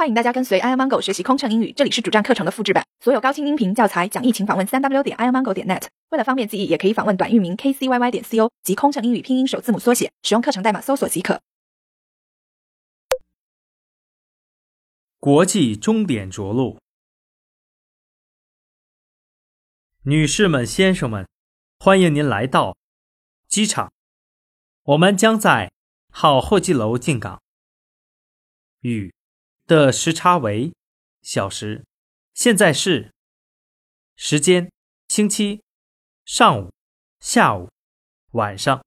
欢迎大家跟随 i amango 学习空乘英语，这里是主站课程的复制版，所有高清音频教材讲义，请访问三 w 点 i amango 点 net。为了方便记忆，也可以访问短域名 kcyy 点 co 及空乘英语拼音首字母缩写，使用课程代码搜索即可。国际终点着陆，女士们、先生们，欢迎您来到机场。我们将在号候机楼进港。雨的时差为小时，现在是时间星期上午、下午、晚上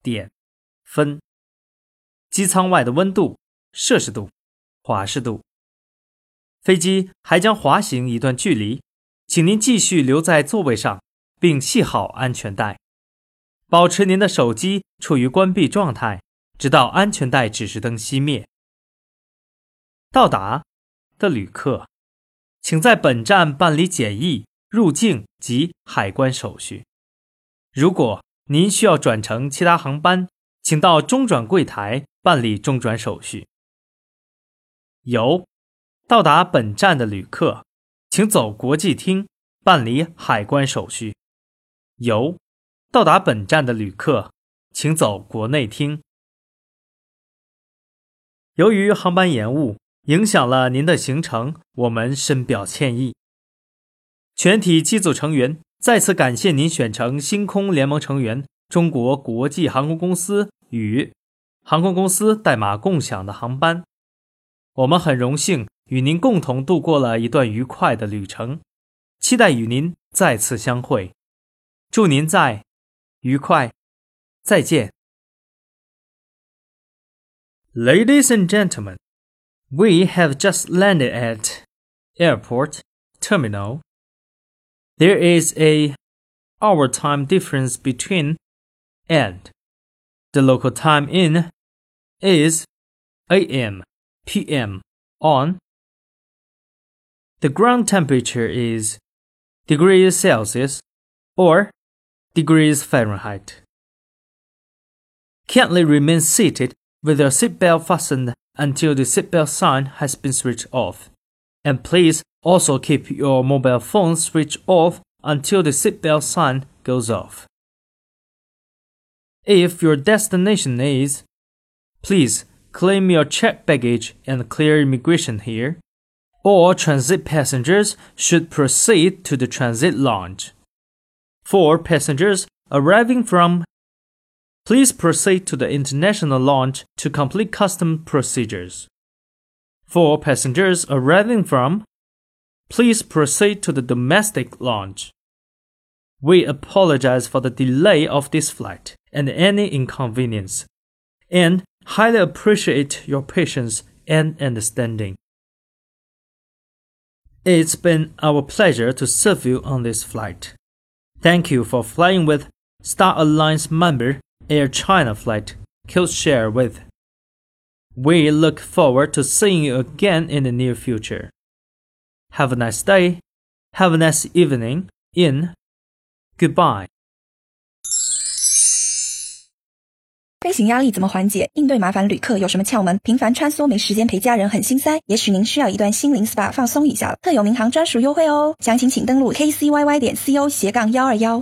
点分。机舱外的温度摄氏度、华氏度。飞机还将滑行一段距离，请您继续留在座位上，并系好安全带，保持您的手机处于关闭状态，直到安全带指示灯熄灭。到达的旅客，请在本站办理检疫、入境及海关手续。如果您需要转乘其他航班，请到中转柜台办理中转手续。有。到达本站的旅客，请走国际厅办理海关手续。由到达本站的旅客，请走国内厅。由于航班延误影响了您的行程，我们深表歉意。全体机组成员再次感谢您选乘星空联盟成员中国国际航空公司与航空公司代码共享的航班。我们很荣幸。与您共同度过了一段愉快的旅程，期待与您再次相会。祝您在愉快，再见。Ladies and gentlemen, we have just landed at airport terminal. There is a hour time difference between and the local time in is AM PM on the ground temperature is degrees Celsius or degrees Fahrenheit. Kindly remain seated with your seatbelt fastened until the seatbelt sign has been switched off. And please also keep your mobile phone switched off until the seatbelt sign goes off. If your destination is, please claim your checked baggage and clear immigration here all transit passengers should proceed to the transit lounge. For passengers arriving from Please proceed to the international lounge to complete custom procedures. For passengers arriving from Please proceed to the domestic lounge. We apologize for the delay of this flight and any inconvenience, and highly appreciate your patience and understanding. It's been our pleasure to serve you on this flight. Thank you for flying with Star Alliance member Air China flight Codeshare with. We look forward to seeing you again in the near future. Have a nice day. Have a nice evening. In. Goodbye. 飞行压力怎么缓解？应对麻烦旅客有什么窍门？频繁穿梭没时间陪家人很心塞，也许您需要一段心灵 SPA 放松一下了。特有民航专属优惠哦，详情请登录 kcyy 点 co 斜杠幺二幺。